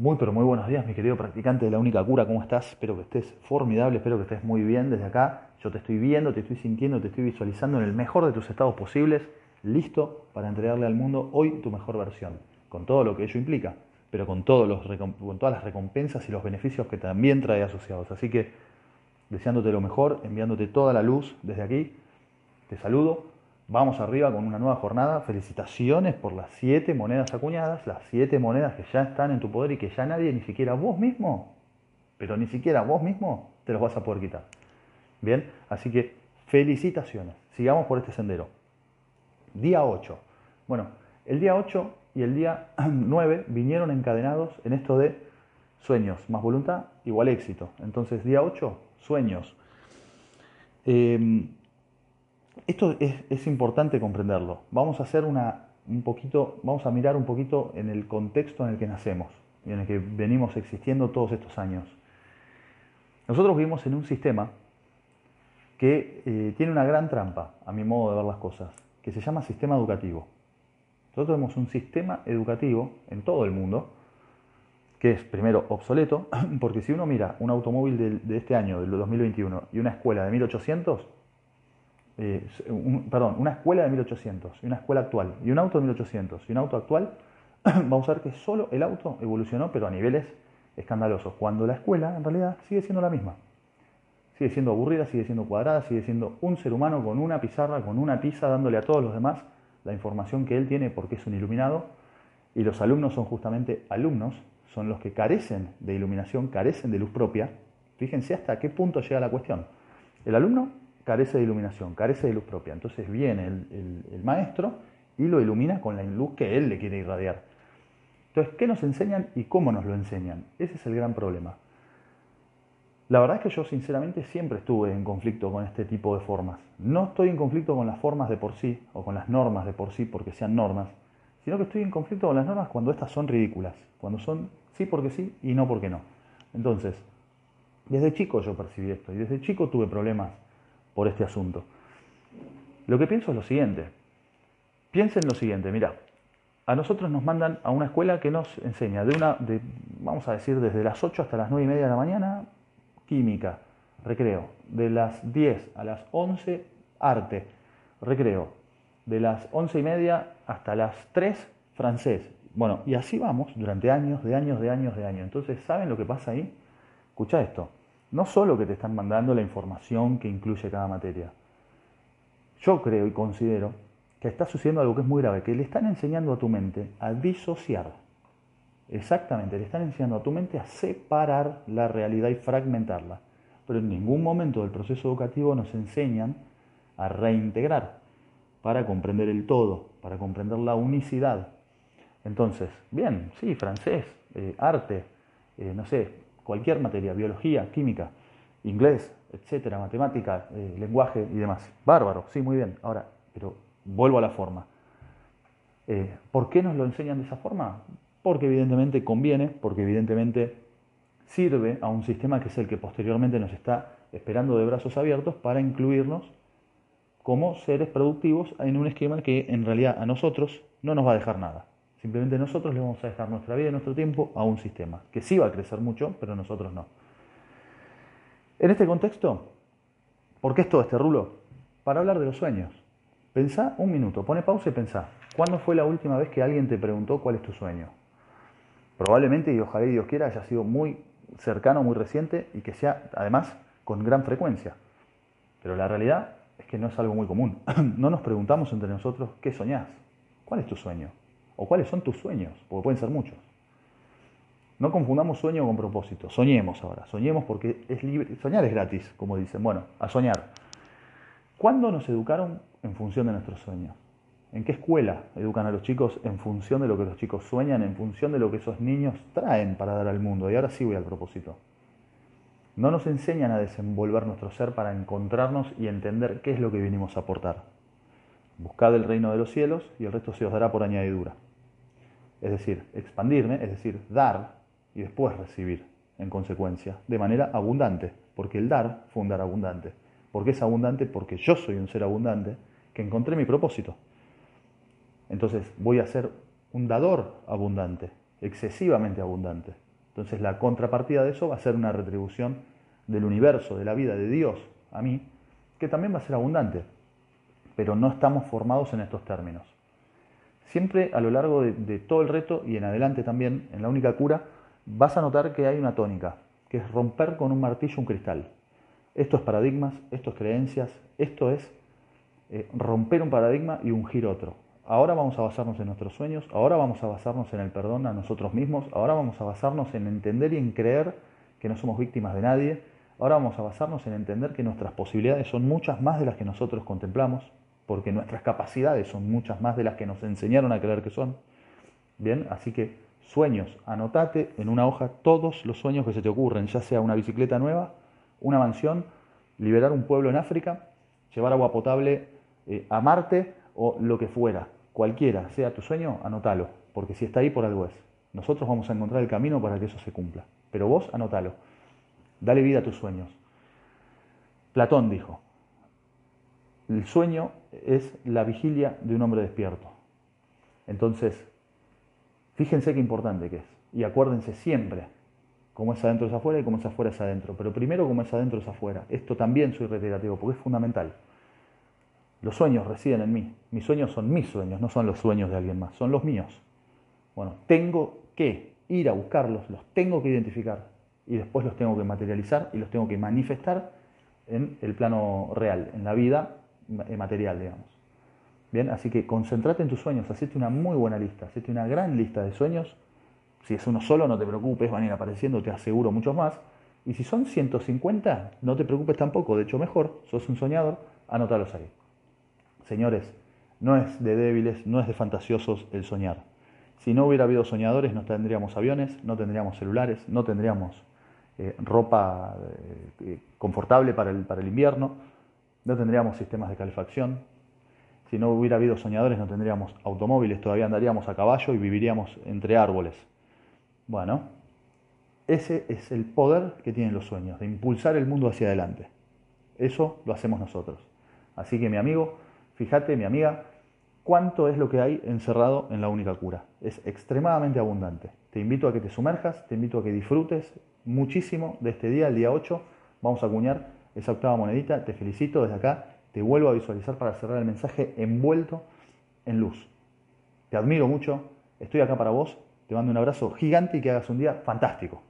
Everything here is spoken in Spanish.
Muy, pero muy buenos días, mi querido practicante de la única cura. ¿Cómo estás? Espero que estés formidable, espero que estés muy bien desde acá. Yo te estoy viendo, te estoy sintiendo, te estoy visualizando en el mejor de tus estados posibles, listo para entregarle al mundo hoy tu mejor versión, con todo lo que ello implica, pero con, todos los, con todas las recompensas y los beneficios que también trae asociados. Así que, deseándote lo mejor, enviándote toda la luz desde aquí, te saludo Vamos arriba con una nueva jornada. Felicitaciones por las siete monedas acuñadas, las siete monedas que ya están en tu poder y que ya nadie, ni siquiera vos mismo, pero ni siquiera vos mismo, te los vas a poder quitar. Bien, así que felicitaciones. Sigamos por este sendero. Día 8. Bueno, el día 8 y el día 9 vinieron encadenados en esto de sueños más voluntad igual éxito. Entonces, día 8, sueños. Eh, esto es, importante comprenderlo. Vamos a hacer una, un poquito, vamos a mirar un poquito en el contexto en el que nacemos y en el que venimos existiendo todos estos años. Nosotros vivimos en un sistema que eh, tiene una gran trampa, a mi modo de ver las cosas, que se llama sistema educativo. Nosotros tenemos un sistema educativo en todo el mundo que es primero obsoleto, porque si uno mira un automóvil de, de este año, del 2021, y una escuela de 1800, eh, perdón, una escuela de 1800 y una escuela actual y un auto de 1800 y un auto actual, vamos a ver que solo el auto evolucionó, pero a niveles escandalosos, cuando la escuela en realidad sigue siendo la misma. Sigue siendo aburrida, sigue siendo cuadrada, sigue siendo un ser humano con una pizarra, con una tiza, dándole a todos los demás la información que él tiene porque es un iluminado, y los alumnos son justamente alumnos, son los que carecen de iluminación, carecen de luz propia. Fíjense hasta qué punto llega la cuestión. El alumno carece de iluminación, carece de luz propia. Entonces viene el, maestro y lo ilumina con la luz que él le quiere irradiar. Entonces, ¿qué nos enseñan y cómo nos lo enseñan? Ese es el gran problema. La verdad es que yo sinceramente siempre estuve en conflicto con este tipo de formas. No estoy en conflicto con las formas de por sí o con las normas de por sí porque sean normas, sino que estoy en conflicto con las normas cuando estas son ridículas, cuando son sí porque sí y no porque no. Entonces, desde chico yo percibí esto y desde chico tuve problemas por este asunto. Lo que pienso es lo siguiente. Piensen lo siguiente, mira, a nosotros nos mandan a una escuela que nos enseña de una, de, vamos a decir, desde las 8 hasta las 9 y media de la mañana, química, recreo. De las 10 a las 11, arte, recreo. De las 11 y media hasta las 3, francés. Bueno, y así vamos durante años, de años, de años, de años. Entonces, ¿saben lo que pasa ahí? Escucha esto no solo que te están mandando la información que incluye cada materia. Yo creo y considero que está sucediendo algo que es muy grave, que le están enseñando a tu mente a disociar. Exactamente, le están enseñando a tu mente a separar la realidad y fragmentarla. Pero en ningún momento del proceso educativo nos enseñan a reintegrar para comprender el todo, para comprender la unicidad. Entonces, bien, sí, francés, eh, arte, eh, no sé, cualquier materia, biología, química, inglés, etcétera, matemática, eh, lenguaje y demás. Bárbaro, sí, muy bien. Ahora, pero vuelvo a la forma. Eh, ¿Por qué nos lo enseñan de esa forma? Porque evidentemente conviene, porque evidentemente sirve a un sistema que es el que posteriormente nos está esperando de brazos abiertos para incluirnos como seres productivos en un esquema que en realidad a nosotros no nos va a dejar nada. Simplemente nosotros le vamos a dejar nuestra vida y nuestro tiempo a un sistema, que sí va a crecer mucho, pero nosotros no. En este contexto, ¿por qué es todo este rulo? Para hablar de los sueños. Pensá un minuto, pone pausa y pensá. ¿Cuándo fue la última vez que alguien te preguntó cuál es tu sueño? Probablemente, y ojalá y Dios quiera, haya sido muy cercano, muy reciente y que sea además con gran frecuencia. Pero la realidad es que no es algo muy común. No nos preguntamos entre nosotros qué soñás, cuál es tu sueño. ¿O cuáles son tus sueños? Porque pueden ser muchos. No confundamos sueño con propósito. Soñemos ahora. Soñemos porque es libre. Soñar es gratis, como dicen. Bueno, a soñar. ¿Cuándo nos educaron en función de nuestros sueños? ¿En qué escuela educan a los chicos en función de lo que los chicos sueñan, en función de lo que esos niños traen para dar al mundo? Y ahora sí voy al propósito. No nos enseñan a desenvolver nuestro ser para encontrarnos y entender qué es lo que vinimos a aportar. Buscad el reino de los cielos y el resto se os dará por añadidura es decir, expandirme, es decir, dar y después recibir en consecuencia, de manera abundante, porque el dar fue un dar abundante. porque es abundante? Porque yo soy un ser abundante que encontré mi propósito. Entonces voy a ser un dador abundante, excesivamente abundante. Entonces la contrapartida de eso va a ser una retribución del universo, de la vida, de Dios a mí, que también va a ser abundante, pero no estamos formados en estos términos. Siempre a lo largo de, todo el reto y en adelante también, en la única cura, vas a notar que hay una tónica, que es romper con un martillo un cristal. Esto es paradigmas, esto es creencias, esto es eh, romper un paradigma y ungir otro. Ahora vamos a basarnos en nuestros sueños, ahora vamos a basarnos en el perdón a nosotros mismos, ahora vamos a basarnos en entender y en creer que no somos víctimas de nadie, ahora vamos a basarnos en entender que nuestras posibilidades son muchas más de las que nosotros contemplamos, porque nuestras capacidades son muchas más de las que nos enseñaron a creer que son. Bien, así que sueños, anotate en una hoja todos los sueños que se te ocurren, ya sea una bicicleta nueva, una mansión, liberar un pueblo en África, llevar agua potable eh, a Marte o lo que fuera. Cualquiera sea tu sueño, anótalo, porque si está ahí por algo es. Nosotros vamos a encontrar el camino para que eso se cumpla. Pero vos anótalo. Dale vida a tus sueños. Platón dijo, el sueño es la vigilia de un hombre despierto. Entonces, fíjense qué importante que es. Y acuérdense siempre cómo es adentro es afuera y cómo es afuera es adentro. Pero primero cómo es adentro es afuera. Esto también soy reiterativo porque es fundamental. Los sueños residen en mí. Mis sueños son mis sueños, no son los sueños de alguien más, son los míos. Bueno, tengo que ir a buscarlos, los tengo que identificar y después los tengo que materializar y los tengo que manifestar en el plano real, en la vida material, digamos. Bien, así que concéntrate en tus sueños, hacete una muy buena lista, hacete una gran lista de sueños. Si es uno solo, no te preocupes, van a ir apareciendo, te aseguro muchos más. Y si son 150, no te preocupes tampoco, de hecho mejor, sos un soñador, anótalos ahí. Señores, no es de débiles, no es de fantasiosos el soñar. Si no hubiera habido soñadores, no tendríamos aviones, no tendríamos celulares, no tendríamos eh, ropa eh, confortable para el, para el invierno, no tendríamos sistemas de calefacción. Si no hubiera habido soñadores, no tendríamos automóviles, todavía andaríamos a caballo y viviríamos entre árboles. Bueno, ese es el poder que tienen los sueños, de impulsar el mundo hacia adelante. Eso lo hacemos nosotros. Así que mi amigo, Fíjate, mi amiga, cuánto es lo que hay encerrado en la única cura. Es extremadamente abundante. Te invito a que te sumerjas, te invito a que disfrutes muchísimo de este día, el día 8. Vamos a acuñar esa octava monedita. Te felicito desde acá. Te vuelvo a visualizar para cerrar el mensaje envuelto en luz. Te admiro mucho. Estoy acá para vos. Te mando un abrazo gigante y que hagas un día fantástico.